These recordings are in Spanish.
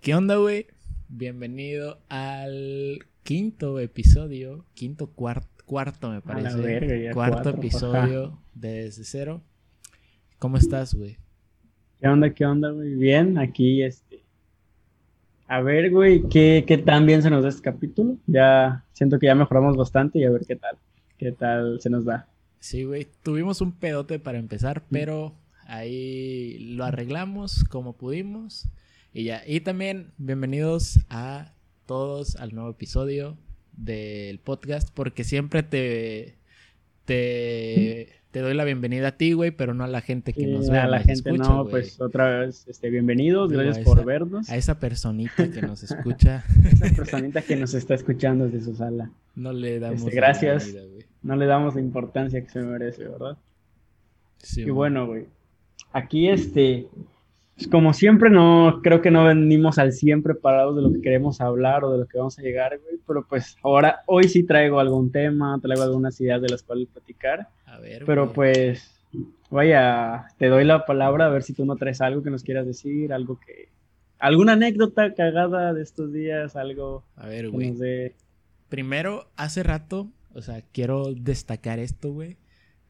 ¿Qué onda, güey? Bienvenido al quinto episodio, quinto cuarto, cuarto me parece. verga, ya cuarto cuatro, episodio de Desde Cero. ¿Cómo estás, güey? ¿Qué onda, qué onda, güey? Bien, aquí, este... A ver, güey, ¿qué, qué tan bien se nos da este capítulo? Ya siento que ya mejoramos bastante y a ver qué tal, qué tal se nos da. Sí, güey. Tuvimos un pedote para empezar, pero ahí lo arreglamos como pudimos. Y ya. Y también bienvenidos a todos al nuevo episodio del podcast. Porque siempre te. Te, te doy la bienvenida a ti, güey, pero no a la gente que Sí, nos a ve. la nos gente escucha, no, pues otra vez, este, bienvenidos, gracias a por vernos. A esa personita que nos escucha, Esa personita que nos está escuchando desde su sala. no le damos. Este, la gracias. güey. No le damos la importancia que se merece, ¿verdad? Sí, Y bueno, güey. Aquí, este, como siempre, no, creo que no venimos al 100 preparados de lo que queremos hablar o de lo que vamos a llegar, güey. Pero pues ahora, hoy sí traigo algún tema, traigo algunas ideas de las cuales platicar. A ver, Pero güey. pues, vaya, te doy la palabra a ver si tú no traes algo que nos quieras decir, algo que, alguna anécdota cagada de estos días, algo A ver, que güey. nos dé. Primero, hace rato, o sea, quiero destacar esto, güey.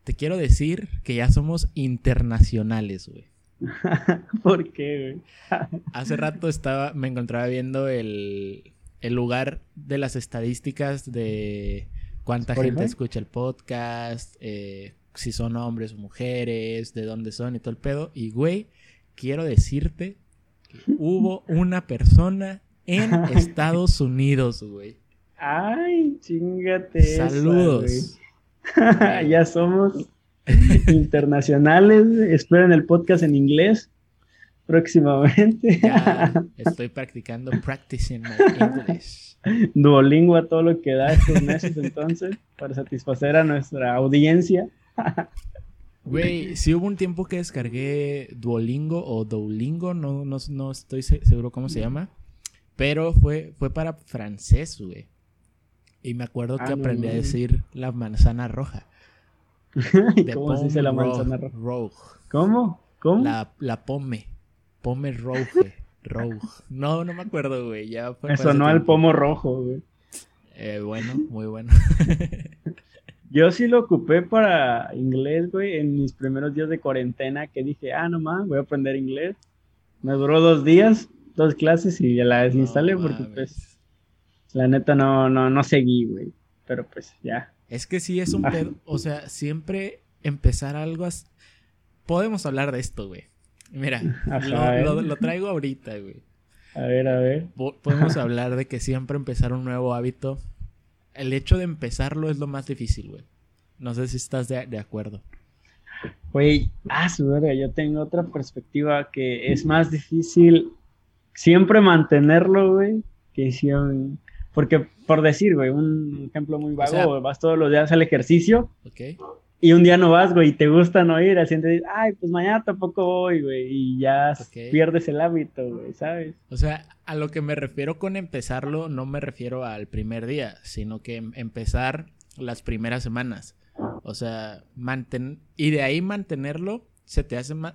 Te quiero decir que ya somos internacionales, güey. ¿Por qué, güey? Hace rato estaba, me encontraba viendo el, el lugar de las estadísticas de cuánta Spotify. gente escucha el podcast, eh, si son hombres o mujeres, de dónde son y todo el pedo. Y, güey, quiero decirte que hubo una persona en Estados Unidos, güey. Ay, chingate. esa, Saludos. güey. ya somos internacionales. Esperen el podcast en inglés próximamente. Ya estoy practicando, practicing my English. Duolingo a todo lo que da estos meses entonces para satisfacer a nuestra audiencia. Güey, sí hubo un tiempo que descargué Duolingo o Duolingo, no, no, no estoy se- seguro cómo se llama, pero fue, fue para francés, güey. Y me acuerdo que Ah, no aprendí a decir la manzana roja. ¿Cómo se dice la manzana ro- roja? rogue. ¿Cómo? ¿Cómo? La, la pome. Pome roje. Rogue. No, no me acuerdo, güey. Ya fue Me sonó al pomo rojo, güey. Eh, bueno, muy bueno. Yo sí lo ocupé para inglés, güey, en mis primeros días de cuarentena, que dije, ah, no más, voy a aprender inglés. Me duró dos días, dos clases y ya la desinstalé No porque, mames. pues, la neta no, no, no seguí, güey. Pero, pues, ya. Es que sí es un pedo. O sea, siempre empezar algo Podemos hablar de esto, güey. Mira, Ajá, lo, traigo ahorita, güey. A ver, a ver. Po- Podemos hablar de que siempre empezar un nuevo hábito. El hecho de empezarlo es lo más difícil, güey. No sé si estás de, de acuerdo. Güey, ah, su verga, yo tengo otra perspectiva que es más difícil siempre mantenerlo, güey, que si un- Porque, por decir, güey, un ejemplo muy vago, sea- vas todos los días al ejercicio ¿Ok? y un día no vas, güey, y te gusta no ir, así entonces, ay, pues mañana tampoco voy, güey, y ya pierdes el hábito, güey, ¿sabes? O sea, a lo que me refiero con empezarlo, no me refiero al primer día, sino que em- empezar las primeras semanas. O sea, manten y de ahí mantenerlo se te hace más.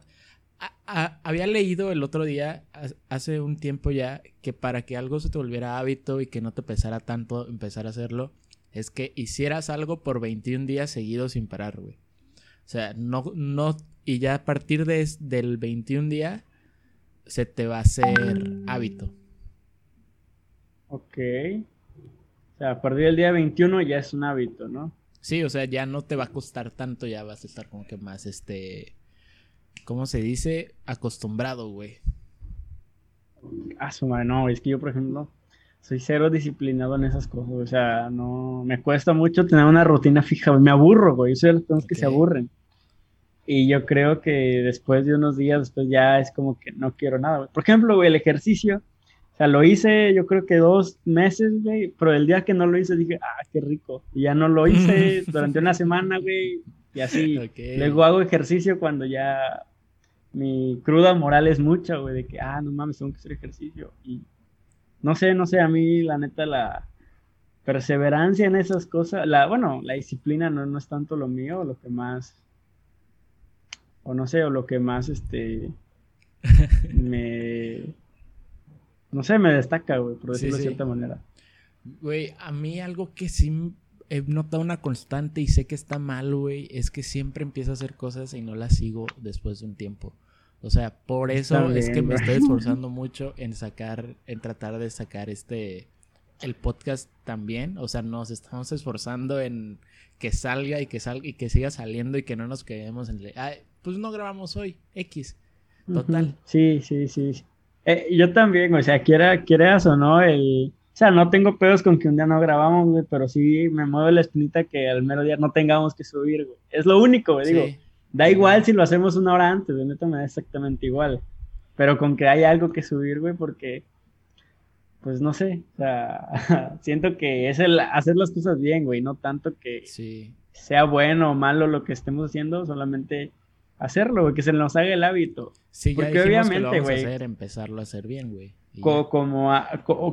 A- a- había leído el otro día, ha- hace un tiempo ya, que para que algo se te volviera hábito y que no te pesara tanto empezar a hacerlo, es que hicieras algo por 21 días seguidos sin parar, güey. O sea, no, no, y ya a partir de, del 21 día se te va a hacer hábito. Ok. O sea, a partir del día 21 ya es un hábito, ¿no? Sí, o sea, ya no te va a costar tanto, ya vas a estar como que más, este, ¿cómo se dice? Acostumbrado, güey. Ah, su madre, no, es que yo, por ejemplo, soy cero disciplinado en esas cosas, o sea, no, me cuesta mucho tener una rutina fija, me aburro, güey, yo soy de las personas que se aburren. Y yo creo que después de unos días, después ya es como que no quiero nada, güey. Por ejemplo, güey, el ejercicio, o sea, lo hice yo creo que dos meses, güey, pero el día que no lo hice dije, ah, qué rico. Y ya no lo hice durante una semana, güey, y así. Ok. Luego hago ejercicio cuando ya mi cruda moral es mucha, güey, de que, ah, no mames, tengo que hacer ejercicio. Y no sé, no sé, a mí la neta la perseverancia en esas cosas, la, bueno, la disciplina no, no es tanto lo mío, lo que más, o no sé, o lo que más, este, me, no sé, me destaca, güey, por decirlo de cierta manera. Güey, a mí algo que sí he notado una constante y sé que está mal, güey, es que siempre empiezo a hacer cosas y no las sigo después de un tiempo. O sea, por eso es que me estoy esforzando mucho en sacar, en tratar de sacar este, el podcast también. O sea, nos estamos esforzando en que salga y que salga y que siga saliendo y que no nos quedemos en, pues no grabamos hoy, X. Total. Sí, sí, sí. Eh, yo también, o sea, quiera, quieras o no, el o sea, no tengo pedos con que un día no grabamos, güey, pero sí me mueve la espinita que al mero día no tengamos que subir, güey. Es lo único, güey, digo. Da igual si lo hacemos una hora antes, güey, neta me da exactamente igual. Pero con que haya algo que subir, güey, porque, pues no sé, o sea, siento que es el hacer las cosas bien, güey, no tanto que sea bueno o malo lo que estemos haciendo, solamente hacerlo, güey, que se nos haga el hábito. Sí, ya Porque obviamente, güey. empezarlo a hacer bien, güey como,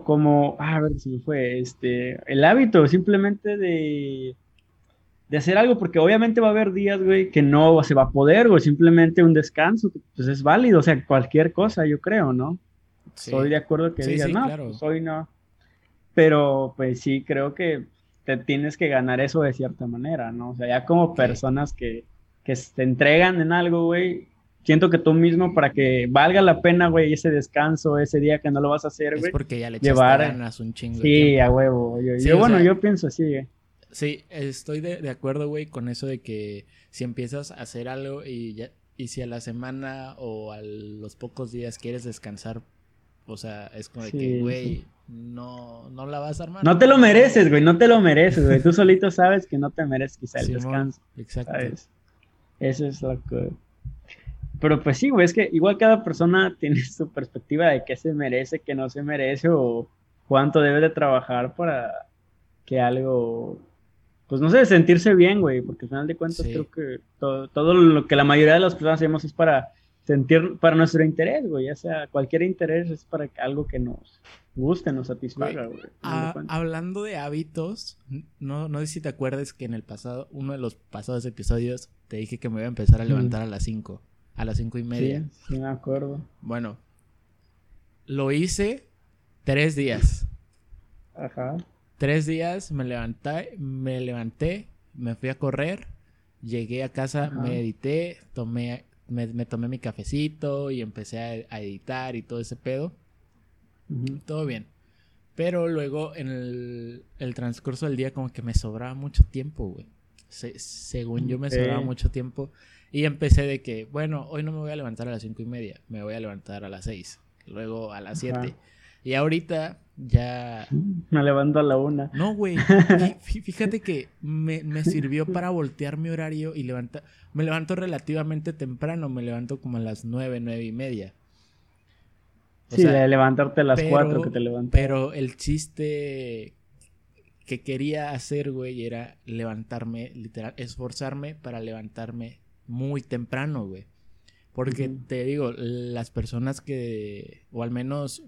como, ah, a ver si fue, este, el hábito simplemente de, de hacer algo, porque obviamente va a haber días, güey, que no se va a poder, güey, simplemente un descanso, pues es válido, o sea, cualquier cosa, yo creo, ¿no? Estoy de acuerdo que digas, no, pues hoy no. Pero, pues sí, creo que te tienes que ganar eso de cierta manera, ¿no? O sea, ya como personas que, que se entregan en algo, güey, siento que tú mismo, para que valga la pena, güey, ese descanso, ese día que no lo vas a hacer, güey. Es porque ya le llevar... ganas un chingo. Sí, a huevo. Yo, bueno, yo pienso así, güey. Sí, estoy de, acuerdo, güey, con eso de que si empiezas a hacer algo y ya, y si a la semana o a los pocos días quieres descansar, o sea, es como de que, güey, no, no la vas a armar. No te lo mereces, güey, no te lo mereces, güey. Tú solito sabes que no te mereces quizá el descanso. Exacto. Eso es lo que pero pues sí, güey, es que igual cada persona tiene su perspectiva de qué se merece, qué no se merece o cuánto debe de trabajar para que algo, pues no sé, sentirse bien, güey, porque al final de cuentas creo que todo, todo, lo que la mayoría de las personas hacemos es para sentir, para nuestro interés, güey, ya sea cualquier interés es para algo que nos guste, nos satisfaga, güey. Ah, hablando de hábitos, no, no sé si te acuerdas que en el pasado, uno de los pasados episodios, te dije que me iba a empezar a levantar a las 5 a las cinco y media. Sí, me acuerdo. Bueno, lo hice tres días. Ajá. Tres días me levanté, me levanté, me fui a correr, llegué a casa, me edité, tomé, me, tomé mi cafecito y empecé a, editar y todo ese pedo. Todo bien. Pero luego en el, el, transcurso del día como que me sobraba mucho tiempo, güey. según yo me sobraba mucho tiempo y empecé de que, bueno, hoy no me voy a levantar a las cinco y media, me voy a levantar a las seis, luego a las siete. Y ahorita ya... Me levanto a la una. No, güey. Fíjate que me, sirvió para voltear mi horario y levantar... Me levanto relativamente temprano, me levanto como a las nueve, nueve y media. sí, de levantarte a las cuatro que te levantas. Pero el chiste que quería hacer, güey, era levantarme, literal, esforzarme para levantarme muy temprano, güey. Porque te digo, las personas que, o al menos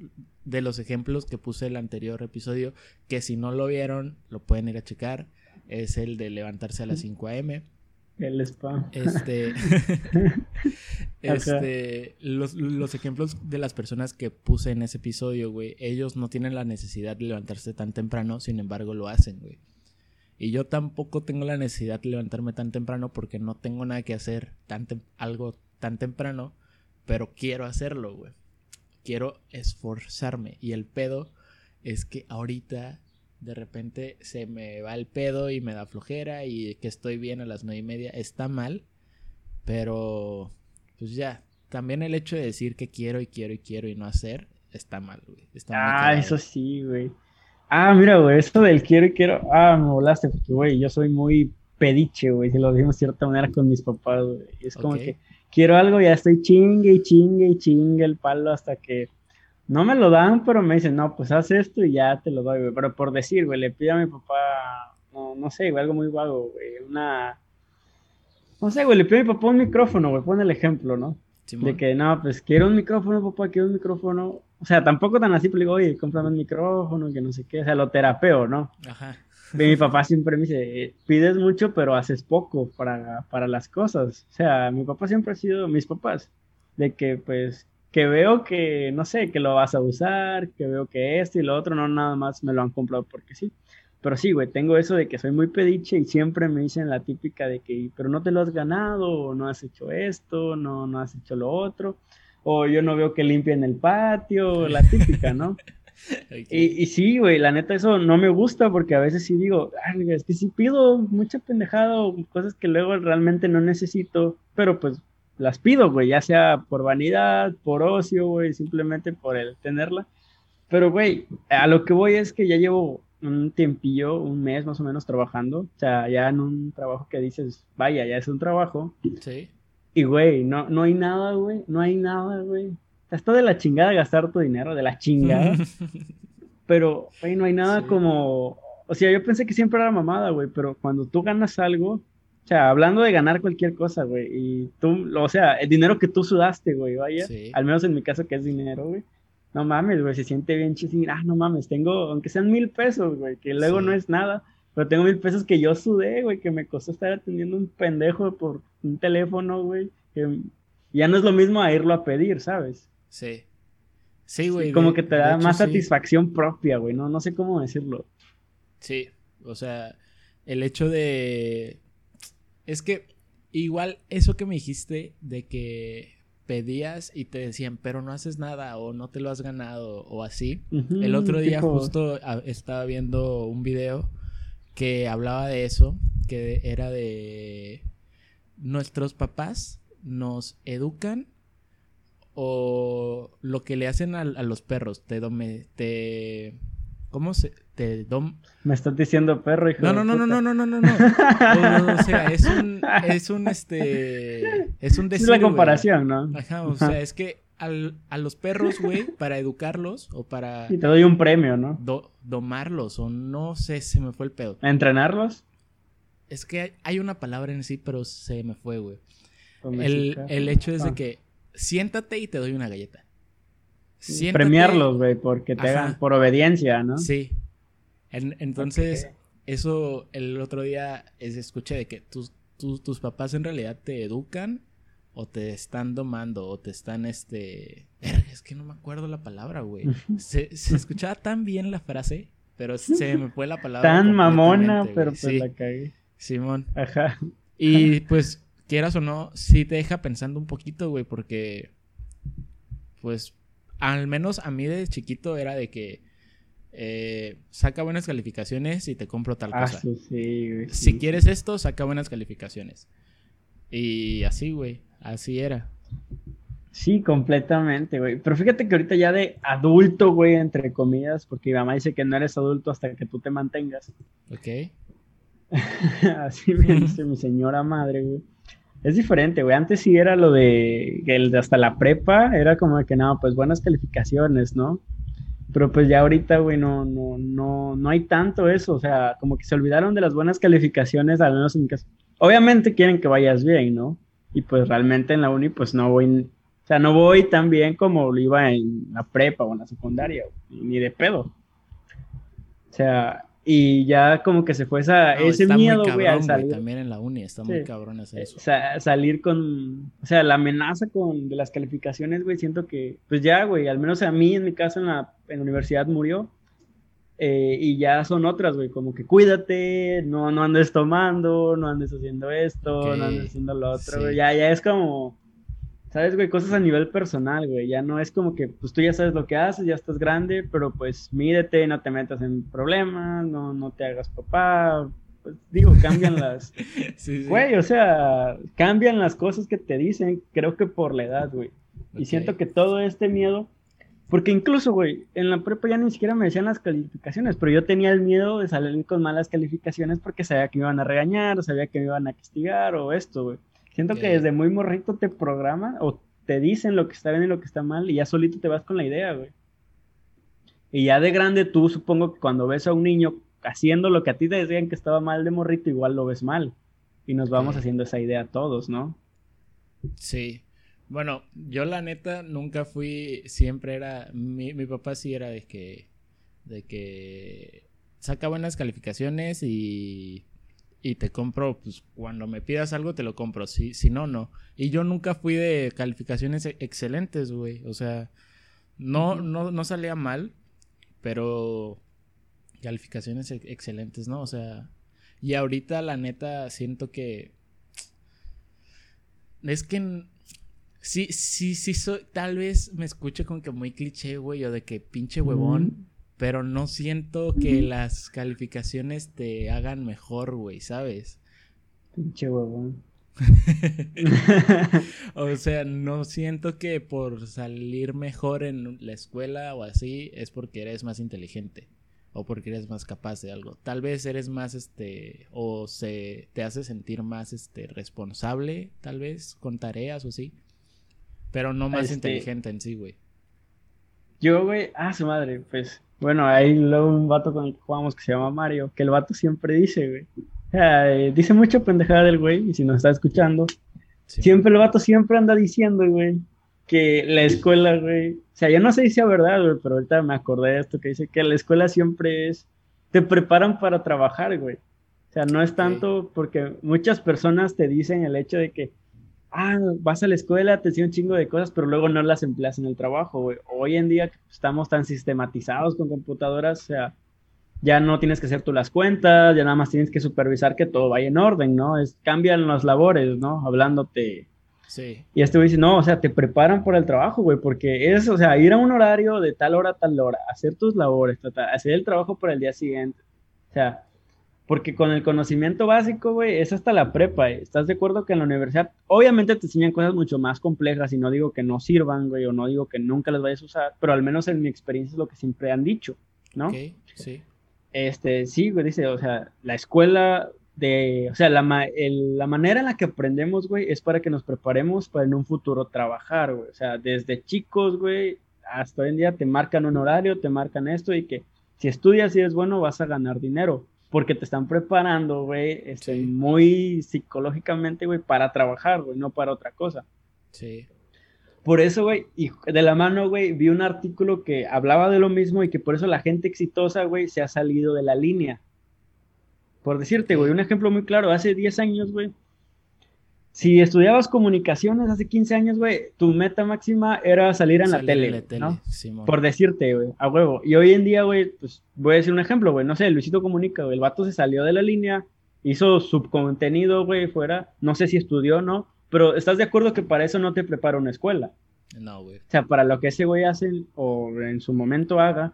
de los ejemplos que puse el anterior episodio, que si no lo vieron, lo pueden ir a checar, es el de levantarse a las 5 a.m. El spam. Este, este, los, los, ejemplos de las personas que puse en ese episodio, güey, ellos no tienen la necesidad de levantarse tan temprano, sin embargo lo hacen, güey. Y yo tampoco tengo la necesidad de levantarme tan temprano porque no tengo nada que hacer tan algo tan temprano, pero quiero hacerlo, güey. Quiero esforzarme. Y el pedo es que ahorita de repente se me va el pedo y me da flojera y que estoy bien a las nueve y media. Está mal, pero pues ya. También el hecho de decir que quiero y quiero y quiero y no hacer está mal, güey. ah, eso sí, güey. Ah, mira, güey, eso del quiero y quiero. Ah, me volaste, porque, güey, yo soy muy pediche, güey, si lo decimos de cierta manera con mis papás, güey. Es como que quiero algo, ya estoy chingue y chingue y chingue el palo hasta que no me lo dan, pero me dicen, no, pues haz esto y ya te lo doy, güey. Pero por decir, güey, le pido a mi papá, no, no sé, güey, algo muy vago, güey, una. No sé, güey, le pido a mi papá un micrófono, güey, pon el ejemplo, ¿no? De que, no, pues quiero un micrófono, papá, quiero un micrófono. O sea, tampoco tan así, pero digo, oye, cómprame un micrófono, que no sé qué. O sea, lo terapeo, ¿no? Ajá. Mi papá siempre me dice, pides mucho, pero haces poco para, para las cosas. O sea, mi papá siempre ha sido, mis papás, de que, pues, que veo que, no sé, que lo vas a usar, que veo que esto y lo otro, no nada más me lo han comprado porque sí. Pero sí, güey, tengo eso de que soy muy pediche y siempre me dicen la típica de que, pero no te lo has ganado, o no has hecho esto, no, no has hecho lo otro, o yo no veo que limpien el patio, la típica, ¿no? Y, y, sí, güey, la neta eso no me gusta porque a veces sí digo, es que sí pido mucha pendejada o cosas que luego realmente no necesito, pero pues las pido, güey, ya sea por vanidad, por ocio, güey, simplemente por el tenerla. Pero, güey, a lo que voy es que ya llevo un tiempillo, un mes más o menos trabajando. O sea, ya en un trabajo que dices, vaya, ya es un trabajo. Sí. Y, güey, no, no hay nada, güey. No hay nada, güey. Está de la chingada gastar tu dinero, de la chingada. pero, güey, no hay nada como... O sea, yo pensé que siempre era mamada, güey, pero cuando tú ganas algo, o sea, hablando de ganar cualquier cosa, güey, y tú, o sea, el dinero que tú sudaste, güey, vaya, al menos en mi caso que es dinero, güey, no mames, güey, se siente bien chido. Ah, no mames, tengo, aunque sean mil pesos, güey, que luego no es nada, pero tengo mil pesos que yo sudé, güey, que me costó estar atendiendo un pendejo por un teléfono, güey, que ya no es lo mismo a irlo a pedir, ¿sabes? Sí. Sí, güey. como que te da más satisfacción propia, güey, no, no sé cómo decirlo. Sí, o sea, el hecho de... Es que igual eso que me dijiste de que pedías y te decían, pero no haces nada o no te lo has ganado o así. el otro día justo ah, estaba viendo un video que hablaba de eso, que era de nuestros papás nos educan o lo que le hacen a, a los perros, te, dome, eh, te ¿Cómo se te dom... Me estás diciendo perro, hijo. No, no, no, no, no, no, no, no, no. O, sea, es un es un este es un decir, Es la comparación, ¿no? Ajá, o sea, es que al, a los perros, güey, para educarlos o para Y te doy un premio, ¿no? Domarlos o no sé, se me fue el pedo. ¿Entrenarlos? Es que hay una palabra en sí, pero se me fue, güey. El, el hecho es de ah. que siéntate y te doy una galleta. Premiarlos, güey, porque te hagan por obediencia, ¿no? Sí. entonces, eso el otro día es, escuché de que tus, tus, papás en realidad te educan o te están domando o te están, este... Es que no me acuerdo la palabra, güey. Se, escuchaba tan bien la frase, pero se me fue la palabra. Tan mamona, pero pues la cagué. Simón. Ajá. Y pues, quieras o no, sí te deja pensando un poquito, güey, porque... Pues al menos a mí de chiquito era de que eh, saca buenas calificaciones y te compro tal ah, cosa. Si quieres esto, saca buenas calificaciones. Y así, güey, así era. Sí, completamente, güey. Pero fíjate que ahorita ya de adulto, güey, entre comillas, porque mi mamá dice que no eres adulto hasta que tú te mantengas. Ok. así me dice mi señora madre, güey. Es diferente, güey. Antes sí era lo de, el de hasta la prepa, era como que no, pues buenas calificaciones, ¿no? Pero pues ya ahorita, güey, no, no, no, no hay tanto eso. O sea, como que se olvidaron de las buenas calificaciones, al menos en mi caso. Obviamente quieren que vayas bien, ¿no? Y pues realmente en la uni, pues no voy, o sea, no voy tan bien como lo iba en la prepa o en la secundaria, ni de pedo. O sea, y ya como que se fue esa, ese miedo, güey, al salir. también en la uni está muy cabrón hacer eso. salir con, o sea, la amenaza con de las calificaciones, güey, siento que, pues ya, güey, al menos a mí en mi caso en la, en la universidad murió. Eh, y ya son otras, güey, como que cuídate, no, no andes tomando, no andes haciendo esto, no andes haciendo lo otro, güey. Ya, ya es como, ¿Sabes, güey? Cosas a nivel personal, güey. Ya no es como que, pues tú ya sabes lo que haces, ya estás grande, pero pues mídete, no te metas en problemas, no, no te hagas papá. Pues digo, cambian las... Güey, o sea, cambian las cosas que te dicen, creo que por la edad, güey. Y siento que todo este miedo, porque incluso, güey, en la prepa ya ni siquiera me decían las calificaciones, pero yo tenía el miedo de salir con malas calificaciones porque sabía que me iban a regañar, o sabía que me iban a castigar, o esto, güey. Siento que desde muy morrito te programan o te dicen lo que está bien y lo que está mal y ya solito te vas con la idea, güey. Y ya de grande tú supongo que cuando ves a un niño haciendo lo que a ti te decían que estaba mal de morrito, igual lo ves mal. Y nos vamos haciendo esa idea todos, ¿no? Sí. Bueno, yo la neta nunca fui, siempre era, mi, mi papá sí era de que, de que saca buenas calificaciones y y te compro, pues cuando me pidas algo te lo compro, si, si no, no. Y yo nunca fui de calificaciones e, excelentes, güey. O sea, no, no, no salía mal, pero calificaciones e, excelentes, ¿no? O sea, y ahorita la neta siento que... Es que... Sí, sí, sí, soy, tal vez me escuche con que muy cliché, güey, o de que pinche huevón pero no siento que las calificaciones te hagan mejor, güey, ¿sabes? Pinche huevón. o sea, no siento que por salir mejor en la escuela o así es porque eres más inteligente o porque eres más capaz de algo. Tal vez eres más este o se te hace sentir más este responsable, tal vez con tareas o así, pero no más este inteligente en sí, güey. Yo, güey, ah, su madre, pues bueno, hay luego un vato con el que jugamos que se llama Mario, que el vato siempre dice, güey. Eh, dice mucho pendejada del güey, y si nos está escuchando, siempre el vato siempre anda diciendo, güey, que la escuela, güey, o sea, yo no sé si sea verdad, güey, pero ahorita me acordé de esto que dice que la escuela siempre es, te preparan para trabajar, güey. O sea, no es tanto porque muchas personas te dicen el hecho de que, ah, vas a la escuela, te enseñan un chingo de cosas, pero luego no las empleas en el trabajo, güey. Hoy en día estamos tan sistematizados con computadoras, o sea, ya no tienes que hacer tú las cuentas, ya nada más tienes que supervisar que todo vaya en orden, ¿no? Es, cambian las labores, ¿no? Hablándote. Sí. Y este güey dice, no, o sea, te preparan por el trabajo, güey, porque es, o sea, ir a un horario de tal hora a tal hora, hacer tus labores, hacer el trabajo por el día siguiente. O sea, porque con el conocimiento básico, güey, es hasta la prepa. ¿eh? ¿Estás de acuerdo que en la universidad, obviamente te enseñan cosas mucho más complejas y no digo que no sirvan, güey, o no digo que nunca las vayas a usar, pero al menos en mi experiencia es lo que siempre han dicho, ¿no? Ok, sí. Este, sí, güey, dice, o sea, la escuela de, o sea, la, la manera en la que aprendemos, güey, es para que nos preparemos para en un futuro trabajar, güey. O sea, desde chicos, güey, hasta hoy en día te marcan un horario, te marcan esto y que si estudias y eres bueno vas a ganar dinero porque te están preparando, güey, este, muy psicológicamente, güey, para trabajar, güey, no para otra cosa. Sí. Por eso, güey, y de la mano, güey, vi un artículo que hablaba de lo mismo y que por eso la gente exitosa, güey, se ha salido de la línea. Por decirte, güey, un ejemplo muy claro, hace 10 años, güey, si estudiabas comunicaciones hace 15 años, güey, tu meta máxima era salir en la tele, ¿no? Por decirte, güey, a huevo. Y hoy en día, güey, pues voy a decir un ejemplo, güey, no sé, Luisito Comunica, güey, el vato se salió de la línea, hizo su contenido, güey, fuera, no sé si estudió o no, pero ¿estás de acuerdo que para eso no te prepara una escuela? No, güey. O sea, para lo que ese güey hace o en su momento haga,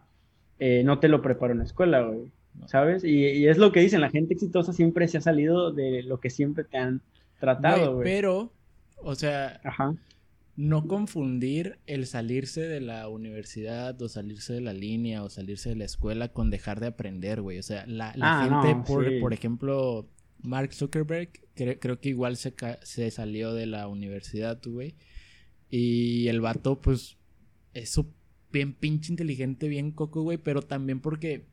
eh, no te lo prepara una escuela, güey, ¿sabes? Y, y es lo que dicen, la gente exitosa siempre se ha salido de lo que siempre te han tratado, güey. Pero, o sea, no confundir el salirse de la universidad o salirse de la línea o salirse de la escuela con dejar de aprender, güey. O sea, la, ah, gente, por, ejemplo, Mark Zuckerberg, creo que igual se, se salió de la universidad, güey. Y el vato, pues, es bien pinche inteligente, bien coco, güey, pero también porque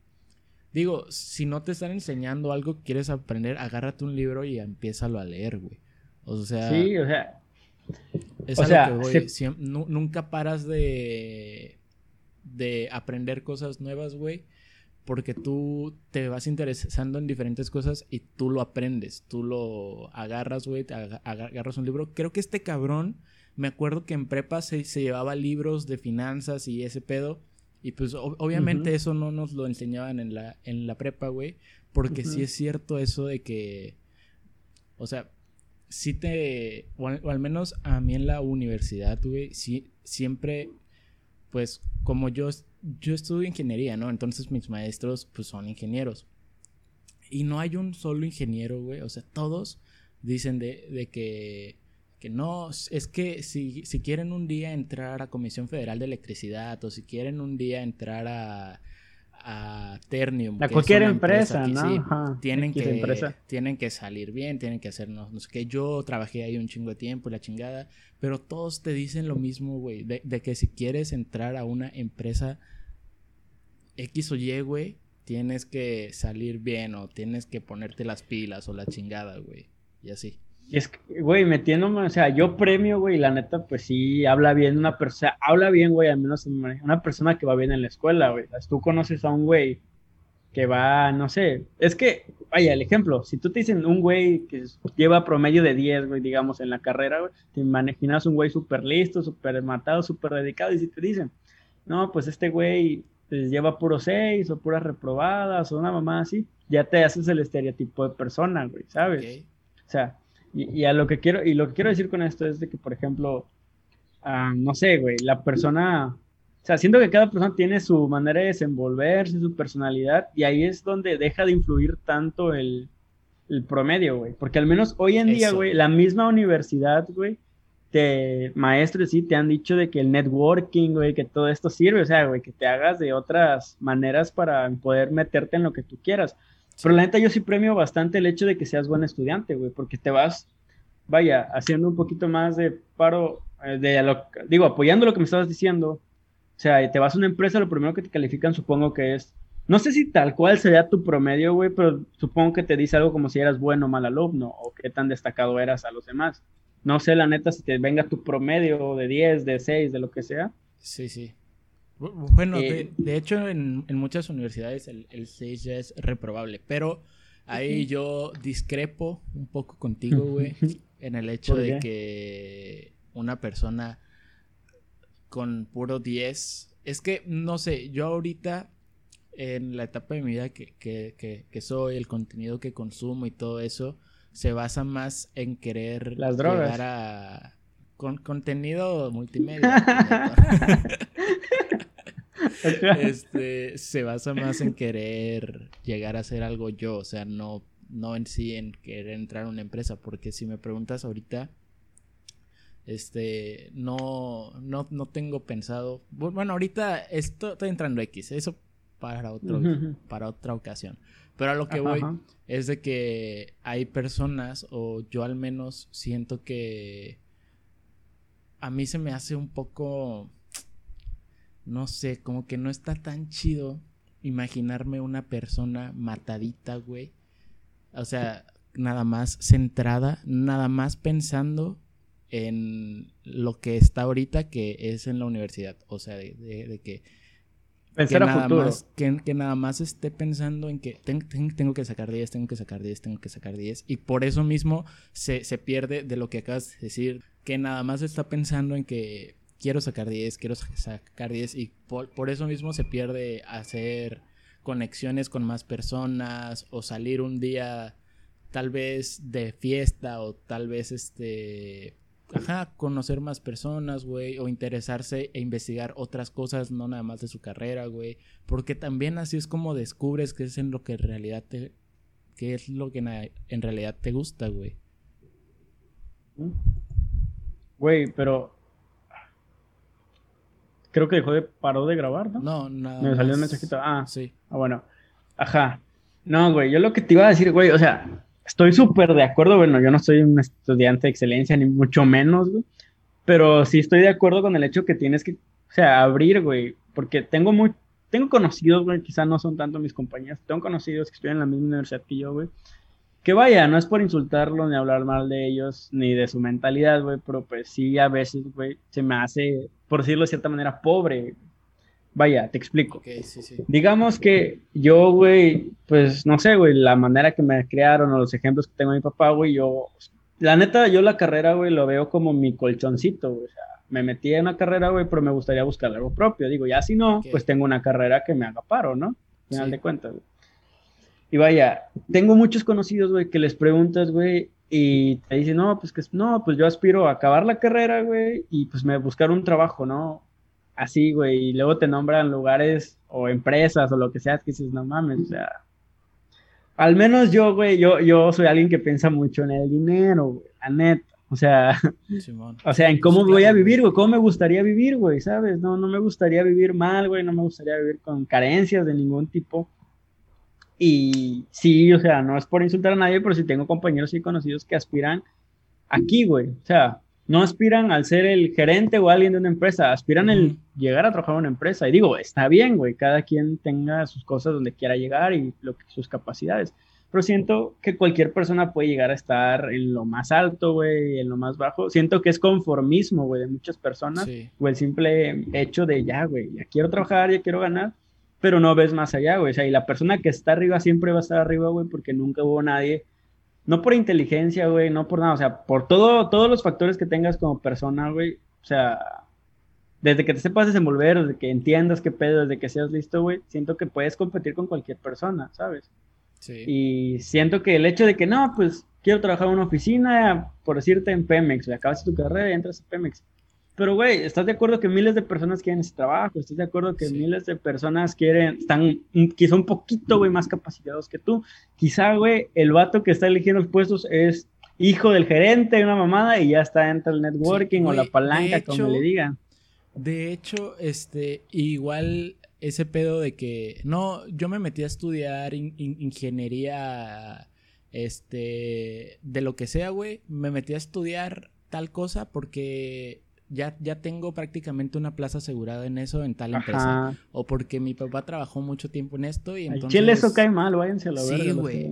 Digo, si no te están enseñando algo que quieres aprender, agárrate un libro y empiézalo a leer, güey. O sea. Sí, o sea. Es algo que voy. nunca paras de. de aprender cosas nuevas, güey. Porque tú te vas interesando en diferentes cosas y tú lo aprendes. Tú lo agarras, güey. agarras un libro. Creo que este cabrón. Me acuerdo que en prepa se, se llevaba libros de finanzas y ese pedo. Y pues obviamente eso no nos lo enseñaban en la, en la prepa, güey. Porque sí es cierto eso de que, o sea, sí te, o al, menos a mí en la universidad, güey, sí, siempre, pues como yo, yo estudio ingeniería, ¿no? Entonces mis maestros, pues son ingenieros. Y no hay un solo ingeniero, güey. O sea, todos dicen de, de que que no, es que si, si, quieren un día entrar a Comisión Federal de Electricidad o si quieren un día entrar a, a Ternium. A cualquier empresa, ¿no? tienen, que, tienen que salir bien, tienen que hacernos, no sé qué. Yo trabajé ahí un chingo de tiempo y la chingada, pero todos te dicen lo mismo, güey, de, de que si quieres entrar a una empresa X o Y, güey, tienes que salir bien o tienes que ponerte las pilas o la chingada, güey. Y así. Es, güey, metiéndome, o sea, yo premio, güey, la neta, pues sí, habla bien una persona, habla bien, güey, al menos una persona que va bien en la escuela, güey. Tú conoces a un güey que va, no sé, es que, vaya, el ejemplo, si tú te dicen un güey que lleva promedio de 10, güey, digamos, en la carrera, güey, te imaginas un güey súper listo, súper matado, súper dedicado, y si te dicen, no, pues este güey pues, lleva puro 6 o puras reprobadas o una mamá así, ya te haces el estereotipo de persona, güey, ¿sabes? O sea, y, a lo que quiero, y lo que quiero decir con esto es de que, por ejemplo, ah, no sé, güey, la persona, o sea, siento que cada persona tiene su manera de desenvolverse, su personalidad, y ahí es donde deja de influir tanto el, el promedio, güey. Porque al menos hoy en día, güey, la misma universidad, güey, te, maestros sí te han dicho de que el networking, güey, que todo esto sirve, o sea, güey, que te hagas de otras maneras para poder meterte en lo que tú quieras. Pero la neta yo sí premio bastante el hecho de que seas buen estudiante, güey, porque te vas, vaya, haciendo un poquito más de paro, eh, de digo, apoyando lo que me estabas diciendo. O sea, te vas a una empresa, lo primero que te califican supongo que es, no sé si tal cual sería tu promedio, güey, pero supongo que te dice algo como si eras bueno o mal alumno, o qué tan destacado eras a los demás. No sé, la neta, si te venga tu promedio de 10, de 6, de lo que sea. Sí, sí. Bueno, de, eh, hecho, en, muchas universidades el, el 6 ya es reprobable, pero ahí yo discrepo un poco contigo, güey, en el hecho de que una persona con puro 10, es que, no sé, yo ahorita, en la etapa de mi vida que, que, que soy, el contenido que consumo y todo eso, se basa más en querer Las drogas. llegar a con contenido multimedia. este se basa más en querer llegar a ser algo yo, o sea, no no en sí en querer entrar a una empresa, porque si me preguntas ahorita este no no no tengo pensado, bueno, ahorita esto, estoy entrando X, eso para otro para otra ocasión. Pero a lo que voy es de que hay personas, o yo al menos siento que a mí se me hace un poco, no sé, como que no está tan chido imaginarme una persona matadita, güey. O sea, nada más centrada, nada más pensando en lo que está ahorita, que es en la universidad. O sea, de que que nada Más, que, nada más esté pensando en que tengo que sacar 10, tengo que sacar 10, tengo que sacar 10. Y por eso mismo se, pierde de lo que acabas de decir, que nada más está pensando en que quiero sacar 10, quiero sacar 10. Y por, por eso mismo se pierde hacer conexiones con más personas o salir un día tal vez de fiesta o tal vez este ajá, conocer más personas, güey, o interesarse e investigar otras cosas, no nada más de su carrera, güey, porque también así es como descubres qué es en lo que en realidad te, qué es lo que en realidad te gusta, güey. Güey, pero creo que dejó de paró de grabar, ¿no? No, nada. Me salió un mensajito. Ah, sí. Ah, bueno. Ajá. No, güey, yo lo que te iba a decir, güey, o sea, estoy súper de acuerdo, bueno, yo no soy un estudiante de excelencia, ni mucho menos, güey, pero sí estoy de acuerdo con el hecho que tienes que, o sea, abrir, güey, porque tengo muy, tengo conocidos, güey, quizá no son tanto mis compañeros, tengo conocidos que estudian en la misma universidad que yo, güey, que vaya, no es por insultarlos ni hablar mal de ellos, ni de su mentalidad, güey, pero pues sí, a veces, güey, se me hace, por decirlo de cierta manera, pobre, Vaya, te explico. Digamos que yo, güey, pues no sé, güey, la manera que me crearon o los ejemplos que tengo de mi papá, güey, yo, la neta, yo la carrera, güey, lo veo como mi colchoncito, güey. O sea, me metí en una carrera, güey, pero me gustaría buscar algo propio. Digo, ya si no, pues tengo una carrera que me haga paro, ¿no? Al final de cuentas, güey. Y vaya, tengo muchos conocidos, güey, que les preguntas, güey, y te dicen, no, pues que no, pues yo aspiro a acabar la carrera, güey, y pues me buscar un trabajo, ¿no? así, güey, y luego te nombran lugares o empresas o lo que sea, que dices, no mames, o sea, al menos yo, güey, yo, yo soy alguien que piensa mucho en el dinero, güey, la neta. O sea, o sea, en cómo voy a vivir, güey, cómo me gustaría vivir, güey, ¿sabes? No, no me gustaría vivir mal, güey, no me gustaría vivir con carencias de ningún tipo. Y sí, o sea, no es por insultar a nadie, pero sí tengo compañeros y conocidos que aspiran aquí, güey. O sea, no aspiran al ser el gerente o alguien de una empresa, aspiran el llegar a trabajar en una empresa. Y digo, está bien, güey, cada quien tenga sus cosas donde quiera llegar y lo, sus capacidades. Pero siento que cualquier persona puede llegar a estar en lo más alto, güey, en lo más bajo. Siento que es conformismo, güey, de muchas personas. O el simple hecho de ya, güey, ya quiero trabajar, ya quiero ganar. Pero no ves más allá, güey. O sea, y la persona que está arriba siempre va a estar arriba, güey, porque nunca hubo nadie. No por inteligencia, güey, no por nada, o sea, por todo, todos los factores que tengas como persona, güey. O sea, desde que te sepas desenvolver, desde que entiendas qué pedo, desde que seas listo, güey, siento que puedes competir con cualquier persona, ¿sabes? Sí. Y siento que el hecho de que no, pues quiero trabajar en una oficina, por decirte en Pemex, güey, acabas tu carrera y entras en Pemex. Pero, güey, ¿estás de acuerdo que miles de personas quieren ese trabajo? ¿Estás de acuerdo que miles de personas quieren, están quizá un poquito, güey, más capacitados que tú? Quizá, güey, el vato que está eligiendo los puestos es hijo del gerente, una mamada, y ya está entre el networking o la palanca, como le digan. De hecho, este, igual ese pedo de que, no, yo me metí a estudiar ingeniería, este, de lo que sea, güey, me metí a estudiar tal cosa porque ya, ya tengo prácticamente una plaza asegurada en eso, en tal empresa. O porque mi papá trabajó mucho tiempo en esto y entonces... Chile eso cae mal, váyanse a la verga. Sí, güey.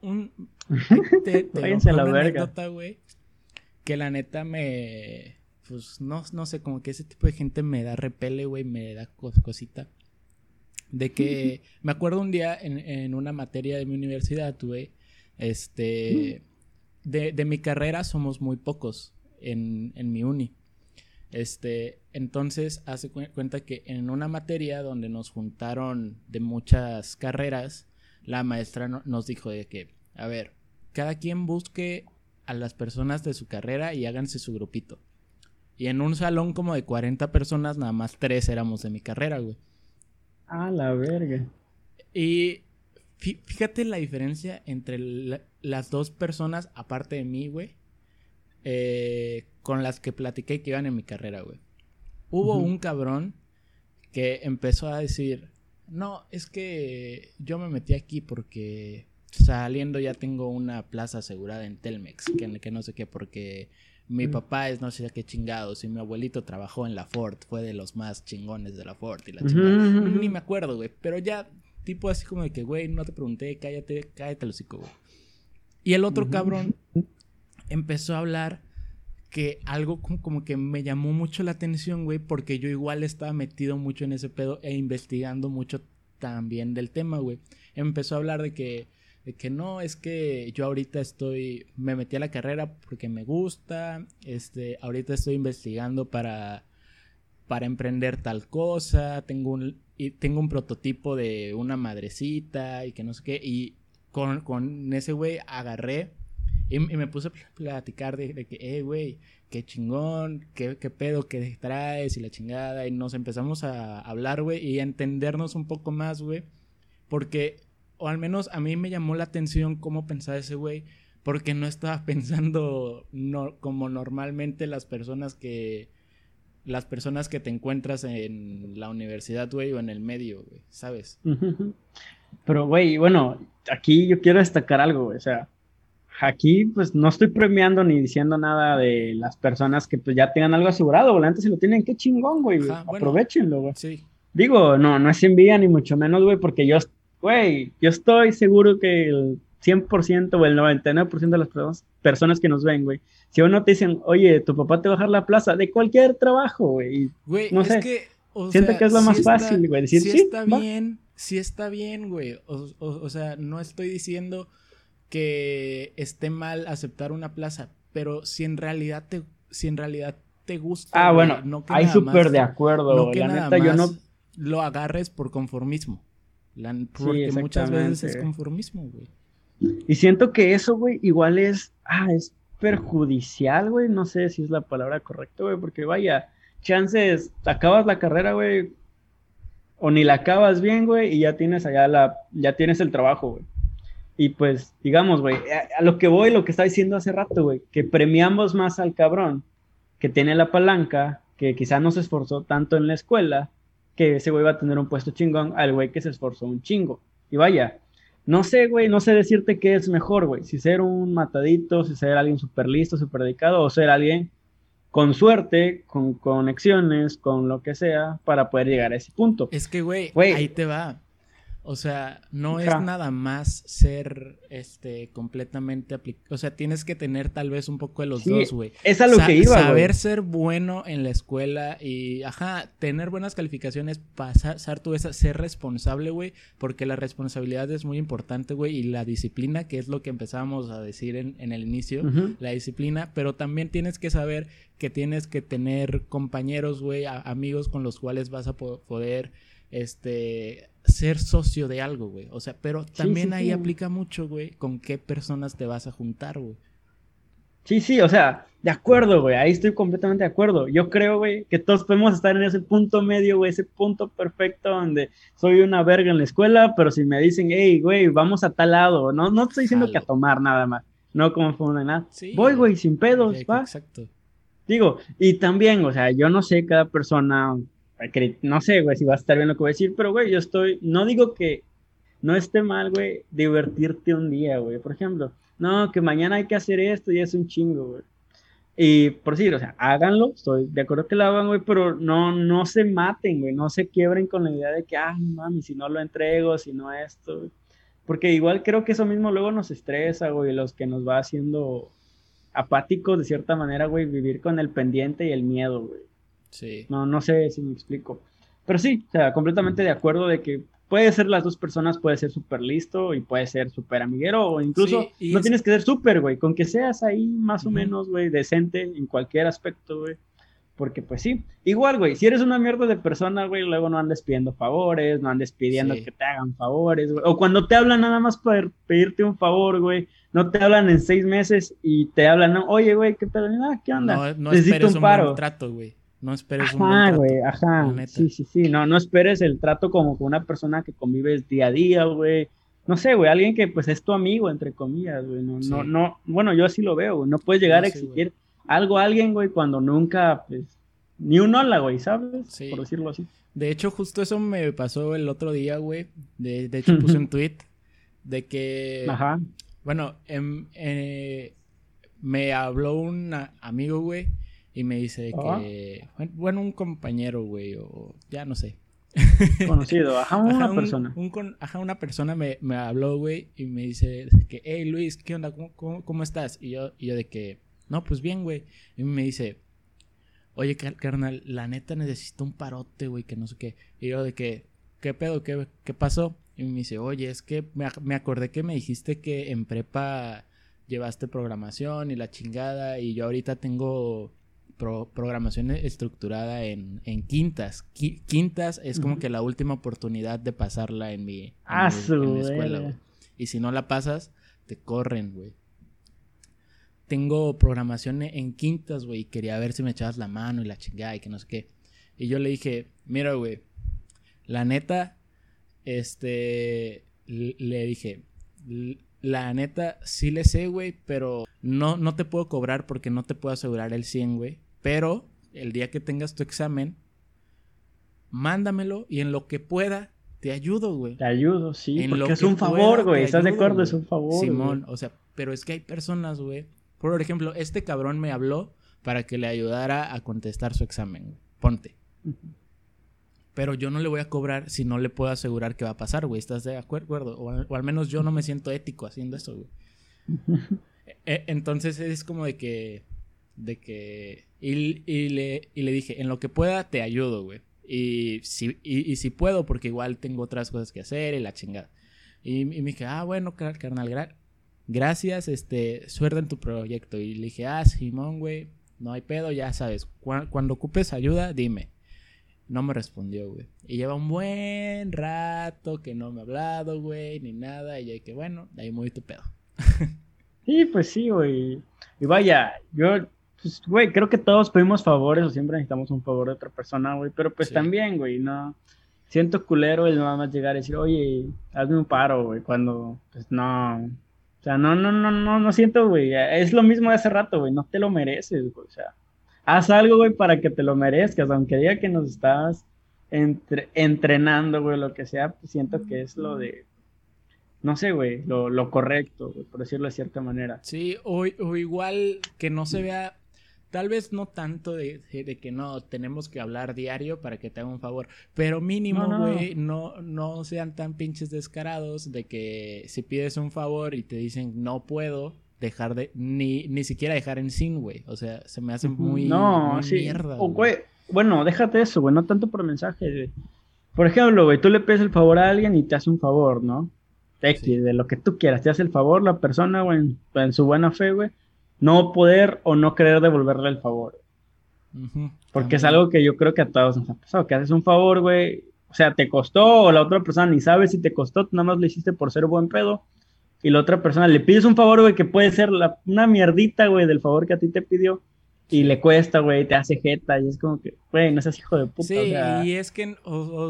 Un... váyanse a la verga. güey, que la neta me... Pues no, no sé, como que ese tipo de gente me da repele, güey, me da cosita. De que me acuerdo un día en, en una materia de mi universidad, tuve, este, de, de mi carrera somos muy pocos en, en mi uni. Este, entonces hace cuenta que en una materia donde nos juntaron de muchas carreras, la maestra nos dijo de que, a ver, cada quien busque a las personas de su carrera y háganse su grupito. Y en un salón como de 40 personas, nada más tres éramos de mi carrera, güey. Ah, la verga. Y fíjate la diferencia entre las dos personas, aparte de mí, güey. Eh, con las que platiqué que iban en mi carrera, güey. Hubo un cabrón que empezó a decir, no, es que yo me metí aquí porque saliendo ya tengo una plaza asegurada en Telmex, que, que no sé qué, porque mi papá es no sé qué chingados y mi abuelito trabajó en la Ford, fue de los más chingones de la Ford y la chingada. Ni me acuerdo, güey, pero ya tipo así como de que, güey, no te pregunté, cállate, cállate lo güey. Y el otro cabrón empezó a hablar que algo como, que me llamó mucho la atención, güey, porque yo igual estaba metido mucho en ese pedo e investigando mucho también del tema, güey. Empezó a hablar de que, de que no, es que yo ahorita estoy, me metí a la carrera porque me gusta, este, ahorita estoy investigando para, para emprender tal cosa, tengo un, tengo un prototipo de una madrecita y que no sé qué, y con, con ese güey agarré y, me puse a platicar de, que, eh, güey, qué chingón, qué, qué pedo, qué traes y la chingada. Y nos empezamos a hablar, güey, y a entendernos un poco más, güey. Porque, o al menos a mí me llamó la atención cómo pensaba ese güey. Porque no estaba pensando no, como normalmente las personas que las personas que te encuentras en la universidad, güey, o en el medio, güey, ¿sabes? Pero, güey, bueno, aquí yo quiero destacar algo, güey, o sea, aquí pues no estoy premiando ni diciendo nada de las personas que pues ya tengan algo asegurado, güey. Antes si lo tienen, qué chingón, güey. Aprovechenlo, güey. Sí. Digo, no, no es envidia ni mucho menos, güey, porque yo, güey, yo estoy seguro que el 100% o el 99% de las personas, que nos ven, güey, si uno te dicen, oye, tu papá te va a bajar la plaza de cualquier trabajo, güey. Güey, no sé. Que, siento que es lo más fácil, güey. Decir, sí, está bien, sí está bien, güey. o sea, no estoy diciendo que esté mal aceptar una plaza, pero si en realidad te, si en realidad te gusta. Ah, bueno, no hay súper de acuerdo. la neta, yo no. Lo agarres por conformismo. porque muchas veces es conformismo, güey. Y siento que eso, güey, igual es. Ah, es perjudicial, güey. No sé si es la palabra correcta, güey, porque vaya, chances, acabas la carrera, güey, o ni la acabas bien, güey, y ya tienes allá la, ya tienes el trabajo, güey. Y pues, digamos, güey, a, lo que voy, lo que estaba diciendo hace rato, güey, que premiamos más al cabrón que tiene la palanca, que quizá no se esforzó tanto en la escuela, que ese güey va a tener un puesto chingón al güey que se esforzó un chingo. Y vaya, no sé, güey, no sé decirte qué es mejor, güey, si ser un matadito, si ser alguien súper listo, súper dedicado, o ser alguien con suerte, con conexiones, con lo que sea, para poder llegar a ese punto. Es que, güey, ahí te va. O sea, no es nada más ser este completamente aplicado. O sea, tienes que tener tal vez un poco de los dos, güey. Es a lo que iba, Saber ser bueno en la escuela y, ajá, tener buenas calificaciones, pasar tú esa, ser responsable, güey, porque la responsabilidad es muy importante, güey, y la disciplina, que es lo que empezábamos a decir en, en el inicio, la disciplina, pero también tienes que saber que tienes que tener compañeros, güey, amigos con los cuales vas a poder este, ser socio de algo, güey. O sea, pero también ahí aplica mucho, güey, con qué personas te vas a juntar, güey. Sí, sí, o sea, de acuerdo, güey, ahí estoy completamente de acuerdo. Yo creo, güey, que todos podemos estar en ese punto medio, güey, ese punto perfecto donde soy una verga en la escuela, pero si me dicen, hey, güey, vamos a tal lado, no, no estoy diciendo que a tomar nada más, no como fue nada. Voy, güey, sin pedos, va. Exacto. Digo, y también, o sea, yo no sé, cada persona no sé, güey, si vas a estar bien lo que voy a decir, pero, güey, yo estoy, no digo que no esté mal, güey, divertirte un día, güey. Por ejemplo, no, que mañana hay que hacer esto y es un chingo, güey. Y por decir, o sea, háganlo, estoy de acuerdo que lo hagan, güey, pero no, no se maten, güey, no se quiebren con la idea de que, ah, mami, si no lo entrego, si no esto, güey. Porque igual creo que eso mismo luego nos estresa, güey, los que nos va haciendo apáticos de cierta manera, güey, vivir con el pendiente y el miedo, güey. Sí. No, no sé si me explico. Pero sí, o sea, completamente de acuerdo de que puede ser las dos personas, puede ser súper listo y puede ser súper amiguero o incluso no tienes que ser súper, güey, con que seas ahí más o menos, güey, decente en cualquier aspecto, güey. Porque pues sí, igual, güey, si eres una mierda de persona, güey, luego no andes pidiendo favores, no andes pidiendo que te hagan favores, güey. O cuando te hablan nada más para pedirte un favor, güey, no te hablan en seis meses y te hablan, oye, güey, ¿qué pedo? Ah, ¿qué onda? No, no Necesito un, paro. trato, güey. No esperes un ajá, güey, ajá. Sí, sí, sí. No, no esperes el trato como con una persona que convives día a día, güey. No sé, güey, alguien que pues es tu amigo, entre comillas, güey. No, no, no, bueno, yo así lo veo, güey. No puedes llegar a exigir algo a alguien, güey, cuando nunca, pues, ni un hola, güey, ¿sabes? Sí. Por decirlo así. De hecho, justo eso me pasó el otro día, güey. De, de hecho, puse un tweet de que. Ajá. Bueno, em, eh, me habló un amigo, güey y me dice que, bueno, un compañero, güey, o ya no sé. Conocido, ajá, una persona. ajá, una persona me, me habló, güey, y me dice que, hey, Luis, ¿qué onda? ¿Cómo, cómo, estás? Y yo, y yo de que, no, pues bien, güey. Y me dice, oye, carnal, la neta necesito un parote, güey, que no sé qué. Y yo de que, ¿qué pedo? ¿Qué, qué pasó? Y me dice, oye, es que me, me acordé que me dijiste que en prepa llevaste programación y la chingada, y yo ahorita tengo programación estructurada en, quintas. quintas es como que la última oportunidad de pasarla en mi, ah, escuela, Y si no la pasas, te corren, güey. Tengo programación en quintas, güey, y quería ver si me echabas la mano y la chingada y que no sé qué. Y yo le dije, mira, güey, la neta, este, le dije, la neta, sí le sé, güey, pero no, no te puedo cobrar porque no te puedo asegurar el 100, güey. Pero el día que tengas tu examen, mándamelo y en lo que pueda te ayudo, güey. Te ayudo, sí, porque es un favor, güey. ¿Estás de acuerdo? Es un favor. Simón, o sea, pero es que hay personas, güey. Por ejemplo, este cabrón me habló para que le ayudara a contestar su examen. Ponte. Pero yo no le voy a cobrar si no le puedo asegurar que va a pasar, güey. ¿Estás de acuerdo? O, o al menos yo no me siento ético haciendo eso, güey. E, entonces es como de que de que... Y, le, y le dije, en lo que pueda te ayudo, güey. Y si, y, si puedo, porque igual tengo otras cosas que hacer y la chingada. Y, me dije, ah, bueno, carnal, gracias, este, suerte en tu proyecto. Y le dije, ah, Simón, güey, no hay pedo, ya sabes. cuando ocupes ayuda, dime. No me respondió, güey. Y lleva un buen rato que no me ha hablado, güey, ni nada. Y ya que, bueno, ahí muy tu pedo. sí, pues sí, güey. Y vaya, yo pues, güey, creo que todos pedimos favores o siempre necesitamos un favor de otra persona, güey. Pero pues también, güey, no. Siento culero el nada más llegar y decir, oye, hazme un paro, güey, cuando, pues no. O sea, no, no, no, no, no siento, güey. Es lo mismo de hace rato, güey. No te lo mereces, güey. O sea, haz algo, güey, para que te lo merezcas. Aunque diga que nos estás entrenando, güey, lo que sea, pues siento que es lo de no sé, güey, lo, lo correcto, por decirlo de cierta manera. Sí, o, o, igual que no se vea Tal vez no tanto de, de, que no tenemos que hablar diario para que te haga un favor, pero mínimo, güey, no. No, sean tan pinches descarados de que si pides un favor y te dicen no puedo, dejar de, ni, ni siquiera dejar en sin, güey. O sea, se me hace muy, no, mierda. güey. Bueno, déjate eso, güey, no tanto por mensaje. Por ejemplo, güey, tú le pides el favor a alguien y te hace un favor, ¿no? de lo que tú quieras, te hace el favor la persona, güey, en su buena fe, güey no poder o no querer devolverle el favor. Porque es algo que yo creo que a todos nos ha pasado, que haces un favor, güey, o sea, te costó, o la otra persona ni sabe si te costó, nada más lo hiciste por ser buen pedo, y la otra persona le pides un favor, güey, que puede ser una mierdita, güey, del favor que a ti te pidió, y le cuesta, güey, te hace jeta, y es como que, güey, no seas hijo de puta. Sí, y es que.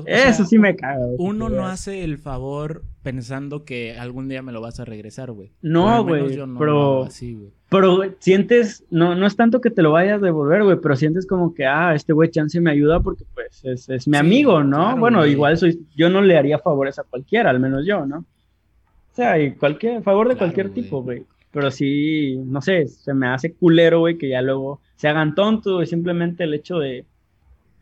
eso sí me caga, güey. Uno no hace el favor pensando que algún día me lo vas a regresar, güey. No, güey, pero. Pero sientes, no, no es tanto que te lo vayas a devolver, güey, pero sientes como que, ah, este güey chance me ayuda porque, pues, es, es mi amigo, ¿no? bueno, igual soy, yo no le haría favores a cualquiera, al menos yo, ¿no? O sea, y cualquier, favor de cualquier tipo, güey. Pero sí, no sé, se me hace culero, güey, que ya luego se hagan tontos, y simplemente el hecho de,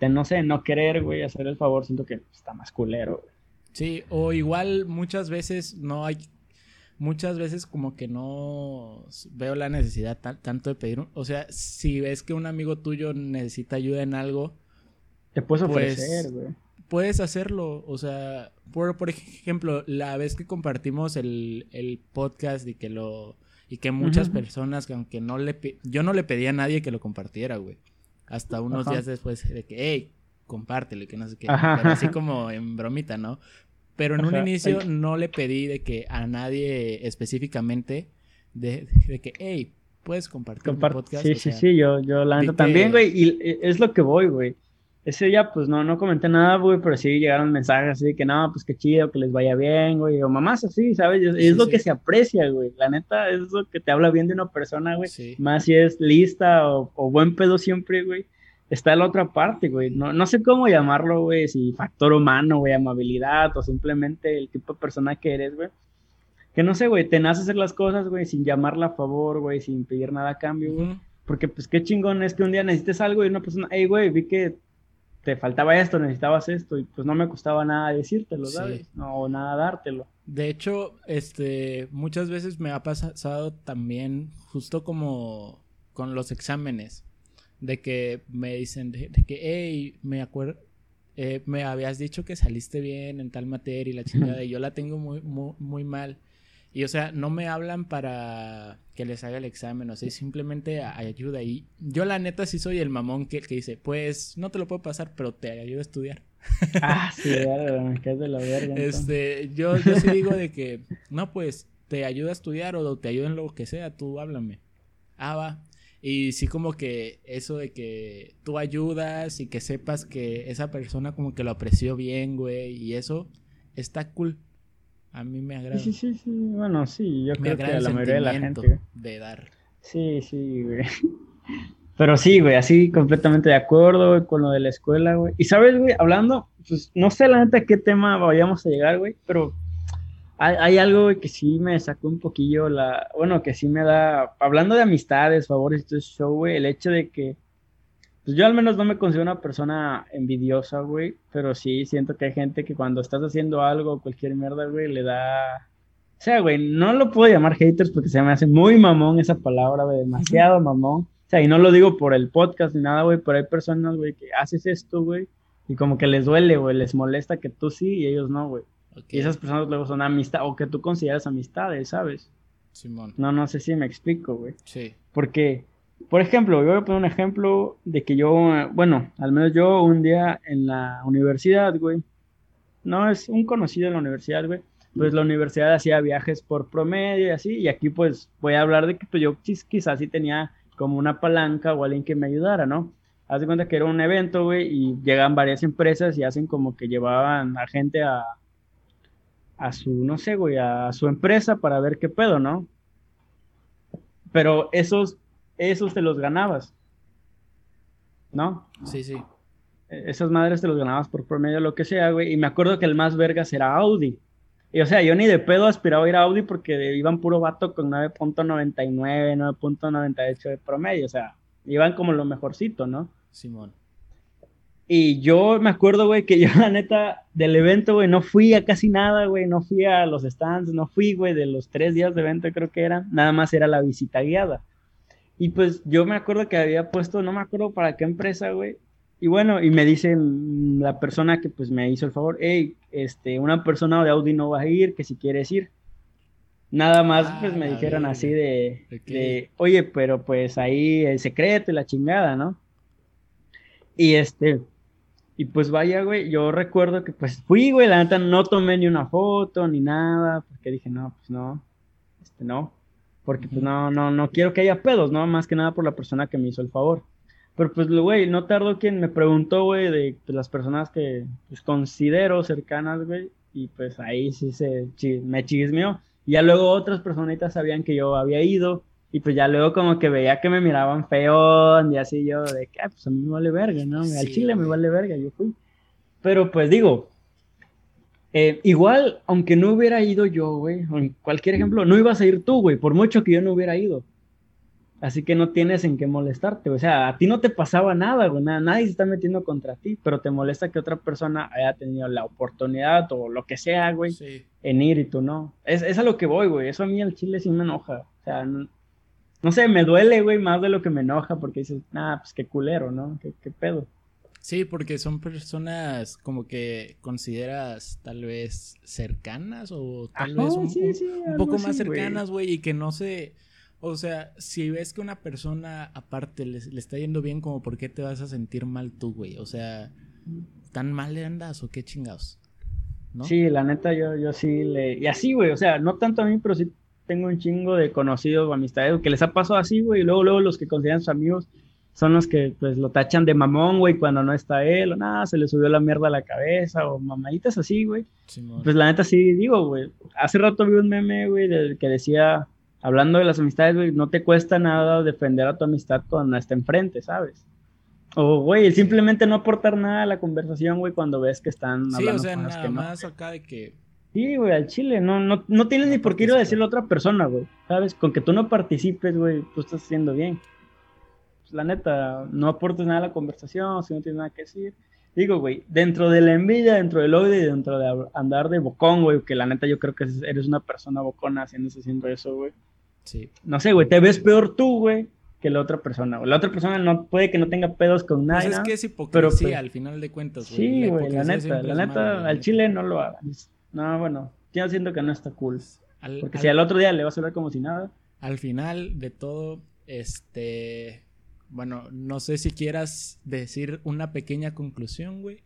de, no sé, no querer, güey, hacer el favor, siento que está más culero, güey. Sí, o igual muchas veces no hay, muchas veces como que no veo la necesidad tanto de pedir, o sea, si ves que un amigo tuyo necesita ayuda en algo, te puedes pues, ofrecer, güey. Puedes hacerlo, o sea, por, por ejemplo, la vez que compartimos el, el podcast y que lo y que muchas personas, que aunque no le... Yo no le pedí a nadie que lo compartiera, güey. Hasta unos días después de que, hey, compártelo, que no sé qué. así como en bromita, ¿no? Pero en un inicio no le pedí de que a nadie específicamente, de, que, hey, puedes compartir mi podcast. Sí, sí, sí, yo, yo la también, güey, y es lo que voy, güey ese día, pues no, no comenté nada, güey, pero sí llegaron mensajes así de que no, pues qué chido, que les vaya bien, güey, o mamás así, ¿sabes? Es, lo que se aprecia, güey. La neta, es lo que te habla bien de una persona, güey. Más si es lista o, buen pedo siempre, güey. Está la otra parte, güey. No, no sé cómo llamarlo, güey, si factor humano, güey, amabilidad o simplemente el tipo de persona que eres, güey. Que no sé, güey, te nace hacer las cosas, güey, sin llamarla a favor, güey, sin pedir nada a cambio, güey. Porque, pues, qué chingón es que un día necesites algo y una persona, hey, güey, vi que te faltaba esto, necesitabas esto, y pues no me costaba nada decírtelo, ¿sabes? No, nada dártelo. De hecho, este, muchas veces me ha pasado también, justo como con los exámenes, de que me dicen, de, que, hey, me acuerdo, eh, me habías dicho que saliste bien en tal materia y la chingada, y yo la tengo muy, muy, muy mal. Y o sea, no me hablan para que les haga el examen, o sea, simplemente ayuda. Y yo la neta sí soy el mamón que, que dice, pues no te lo puedo pasar, pero te ayudo a estudiar. Ah, sí, me quedas de la verga. Este, yo, yo sí digo de que, no, pues te ayuda a estudiar o te ayuda en lo que sea, tú háblame. Ah, va. Y sí como que eso de que tú ayudas y que sepas que esa persona como que lo apreció bien, güey, y eso está cool. A mí me agrada. Sí, sí, sí, bueno, sí, yo creo que a la mayoría de la gente. De dar. Sí, sí, güey. Pero sí, güey, así completamente de acuerdo con lo de la escuela, güey. Y sabes, güey, hablando, pues no sé la neta qué tema vayamos a llegar, güey, pero hay, algo güey, que sí me sacó un poquillo la, bueno, que sí me da, hablando de amistades, favores todo eso, güey, el hecho de que pues yo al menos no me considero una persona envidiosa, güey, pero sí siento que hay gente que cuando estás haciendo algo, cualquier mierda, güey, le da... O sea, güey, no lo puedo llamar haters porque se me hace muy mamón esa palabra, güey, demasiado mamón. O sea, y no lo digo por el podcast ni nada, güey, pero hay personas, güey, que haces esto, güey, y como que les duele, güey, les molesta que tú sí y ellos no, güey. Y esas personas luego son amistad, o que tú consideras amistades, ¿sabes? Simón. No, no sé si me explico, güey. Sí. Porque por ejemplo, yo voy a poner un ejemplo de que yo, bueno, al menos yo un día en la universidad, güey, no es un conocido en la universidad, güey, pues la universidad hacía viajes por promedio y así, y aquí pues voy a hablar de que pues yo quizás sí tenía como una palanca o alguien que me ayudara, ¿no? Haz de cuenta que era un evento, güey, y llegan varias empresas y hacen como que llevaban a gente a, a su, no sé, güey, a su empresa para ver qué pedo, ¿no? Pero esos esos te los ganabas. ¿No? Sí, sí. E, esas madres te los ganabas por promedio, lo que sea, güey. Y me acuerdo que el más vergas era Audi. Y o sea, yo ni de pedo aspiraba a ir a Audi porque iban puro vato con 9.99, 9.98 de promedio. O sea, iban como lo mejorcito, ¿no? Simón. Y yo me acuerdo, güey, que yo la neta del evento, güey, no fui a casi nada, güey, no fui a los stands, no fui, güey, de los tres días de evento creo que eran, nada más era la visita guiada. Y pues yo me acuerdo que había puesto, no me acuerdo para qué empresa, güey. Y bueno, y me dice la persona que pues me hizo el favor, hey, este, una persona de Audi no va a ir, que si quieres ir. Nada más, Ah, pues me dijeron así de, oye, pero pues ahí el secreto y la chingada, ¿no? Y este, y pues vaya, güey, yo recuerdo que pues fui, güey, la neta no tomé ni una foto ni nada, porque dije, no, pues no, este no, porque pues no, no, no quiero que haya pedos, ¿no? Más que nada por la persona que me hizo el favor. Pero pues, güey, no tardó quien me preguntó, güey, de las personas que pues, considero cercanas, güey, y pues ahí sí se me chismeó. Y ya luego otras personitas sabían que yo había ido, y pues ya luego como que veía que me miraban feón, y así yo de que, ah, pues a mí me vale verga, ¿no? Al Sí, chile me vale verga, yo fui. Pero pues digo, eh, igual, aunque no hubiera ido yo, güey, o en cualquier ejemplo, no ibas a ir tú, güey, por mucho que yo no hubiera ido. Así que no tienes en qué molestarte, o sea, a ti no te pasaba nada, güey, nada, nadie se está metiendo contra ti, pero te molesta que otra persona haya tenido la oportunidad o lo que sea, güey, Sí. en ir y tú no. Es, es a lo que voy, güey, eso a mí al chile sí me enoja, o sea, no, no sé, me duele, güey, más de lo que me enoja, porque dices, nah, pues qué culero, ¿no? ¿Qué, qué pedo? Sí, porque son personas como que consideras tal vez cercanas o tal Ajá, vez un, sí, un- sí, un algo poco más cercanas, güey, y que no se... O sea, si ves que una persona aparte le, le está yendo bien, como por qué te vas a sentir mal tú, güey. O sea, ¿tan mal le andas o qué chingados? ¿No? Sí, la neta, yo, yo sí le. Y así, güey, o sea, no tanto a mí, pero sí tengo un chingo de conocidos o amistades que les ha pasado así, güey, y luego, luego los que consideran sus amigos son los que, pues, lo tachan de mamón, güey, cuando no está él, o nada, se le subió la mierda a la cabeza, o mamaditas así, güey. Pues la neta sí digo, güey. Hace rato vi un meme, güey, del que decía, hablando de las amistades, güey, no te cuesta nada defender a tu amistad cuando está enfrente, ¿sabes? O, güey, simplemente no aportar nada a la conversación, güey, cuando ves que están sí, hablando o sea, cosas nada que no. más acá de que... Sí, güey, al chile, no, no, no tienes No ni por qué ir a decirle a otra persona, güey, ¿sabes? Con que tú no participes, güey, tú estás haciendo bien. Pues, la neta, no aportes nada a la conversación, si no tienes nada que decir. Digo, güey, dentro de la envidia, dentro del odio y dentro de andar de bocón, güey, que la neta yo creo que es- eres una persona bocona haciéndose haciendo eso, güey. Sí. No sé, güey, te ves peor tú, güey, que la otra persona, güey. La otra persona no puede que no tenga pedos con Pues nadie. es que es hipocresía pero, pues, al final de cuentas, güey. Sí, güey, la hipocresía neta, la neta, la al chile no lo hagan. No, bueno, yo siento que no está cool. Al- Porque al- si al otro día le vas a hablar como si nada. Al final de todo, este, bueno, no sé si quieras decir una pequeña conclusión, güey.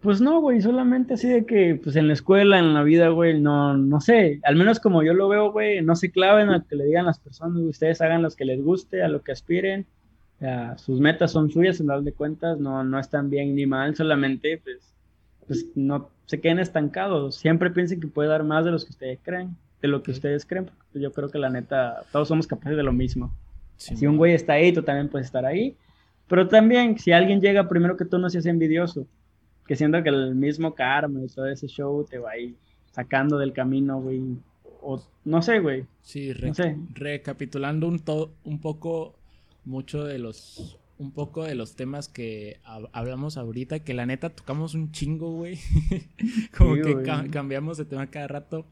Pues no, güey, solamente así de que, pues en la escuela, en la vida, güey, no, no sé, al menos como yo lo veo, güey, no se claven a que le digan las personas, güey, ustedes hagan lo que les guste, a lo que aspiren, o sea, sus metas son suyas, en de cuentas, no, no están bien ni mal, solamente, pues, pues no se queden estancados, siempre piensen que puede dar más de los que ustedes creen, de lo que ustedes creen, porque yo creo que la neta, todos somos capaces de lo mismo. Sí, Si un güey está ahí, tú también puedes estar ahí. Pero también, si alguien llega primero que tú, no seas envidioso. Que siento que el mismo karma y todo ese show te va ahí sacando del camino, güey. O no sé, güey. Sí, re- no sé. recapitulando un, to- un poco, mucho de los, un poco de los temas que hab- hablamos ahorita, que la neta tocamos un chingo, güey. Como Sí, que ca- cambiamos de tema cada rato.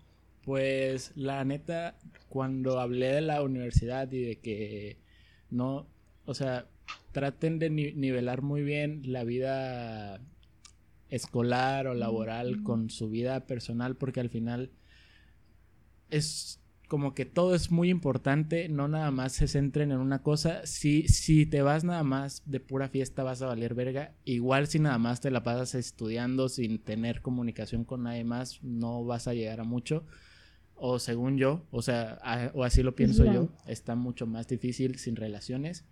Pues la neta, cuando hablé de la universidad y de que no, o sea, traten de ni- nivelar muy bien la vida escolar o laboral con su vida personal, porque al final es como que todo es muy importante, no nada más se centren en una cosa. Si, si te vas nada más de pura fiesta vas a valer verga. Igual si nada más te la pasas estudiando sin tener comunicación con nadie más, no vas a llegar a mucho. O según yo, o sea, a- o así lo pienso yo, está mucho más difícil sin relaciones.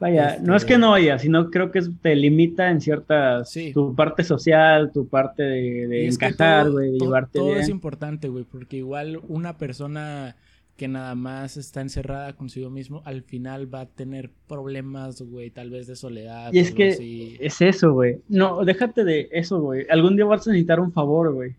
Vaya, Este- no es que no vaya, sino creo que te limita en ciertas. Sí. Tu parte social, tu parte de, de encajar, güey, de todo- llevarte todo bien. es importante, güey, porque igual una persona que nada más está encerrada consigo mismo, al final va a tener problemas, güey, tal vez de soledad. Y es que así. es eso, güey. No, déjate de eso, güey. Algún día vas a necesitar un favor, güey.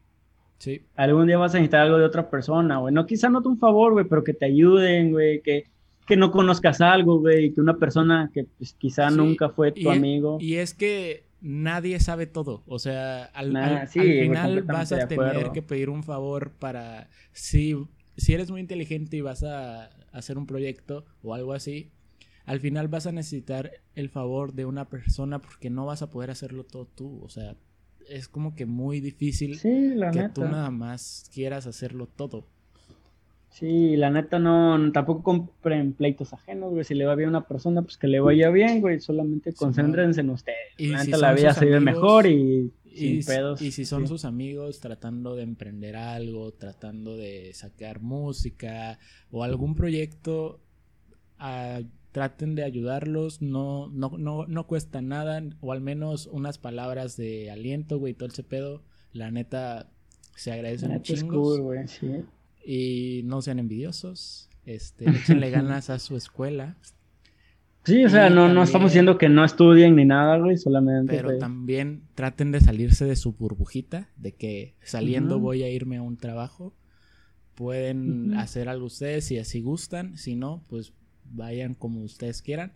Sí, Algún día vas a necesitar algo de otra persona, güey. No, quizá no te un favor, güey, pero que te ayuden, güey, que, que no conozcas algo, güey, que una persona que pues, quizá nunca fue tu amigo. Y es que nadie sabe todo. O sea, al, final vas a tener que pedir un favor para. Si, si eres muy inteligente y vas a hacer un proyecto o algo así, al final vas a necesitar el favor de una persona porque no vas a poder hacerlo todo tú. O sea, es como que muy difícil que tú nada más quieras hacerlo todo. Sí, la neta no, tampoco compren pleitos ajenos, güey. Si le va bien a una persona, pues que le vaya bien, güey. Solamente concéntrense en ustedes. Y la neta la vida se vive mejor y, sin pedos. Y si son sus amigos tratando de emprender algo, tratando de sacar música o algún proyecto, ah, traten de ayudarlos. No, no, no, no cuesta nada, o al menos unas palabras de aliento, güey, todo ese pedo. La neta se agradece mucho. güey, sí. Y no sean envidiosos. Este, échenle ganas a su escuela. Sí, o sea, no, no estamos diciendo que no estudien ni nada, güey, solamente. Pero también traten de salirse de su burbujita, de que saliendo voy a irme a un trabajo. Pueden hacer algo ustedes si así gustan, si no, pues vayan como ustedes quieran.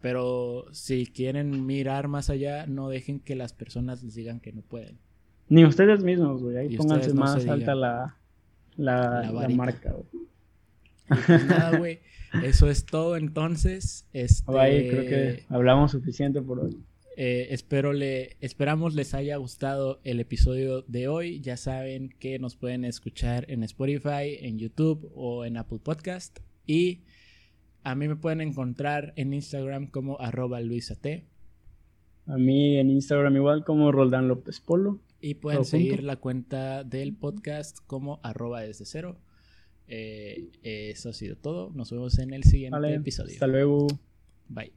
Pero si quieren mirar más allá, no dejen que las personas les digan que no pueden. Ni ustedes mismos, güey. Ahí pónganse más alta la, la, marca, pues nada, güey. Eso es todo entonces. Este, creo que hablamos suficiente por hoy. Eh, espero le, esperamos les haya gustado el episodio de hoy. Ya saben que nos pueden escuchar en Spotify, en YouTube o en Apple Podcast. Y a mí me pueden encontrar en Instagram como arroba luisat. A mí en Instagram igual como Roldán López Polo. Y pueden seguir la cuenta del podcast como arroba desde cero. Eh, eso ha sido todo. Nos vemos en el siguiente episodio. Hasta luego. Bye.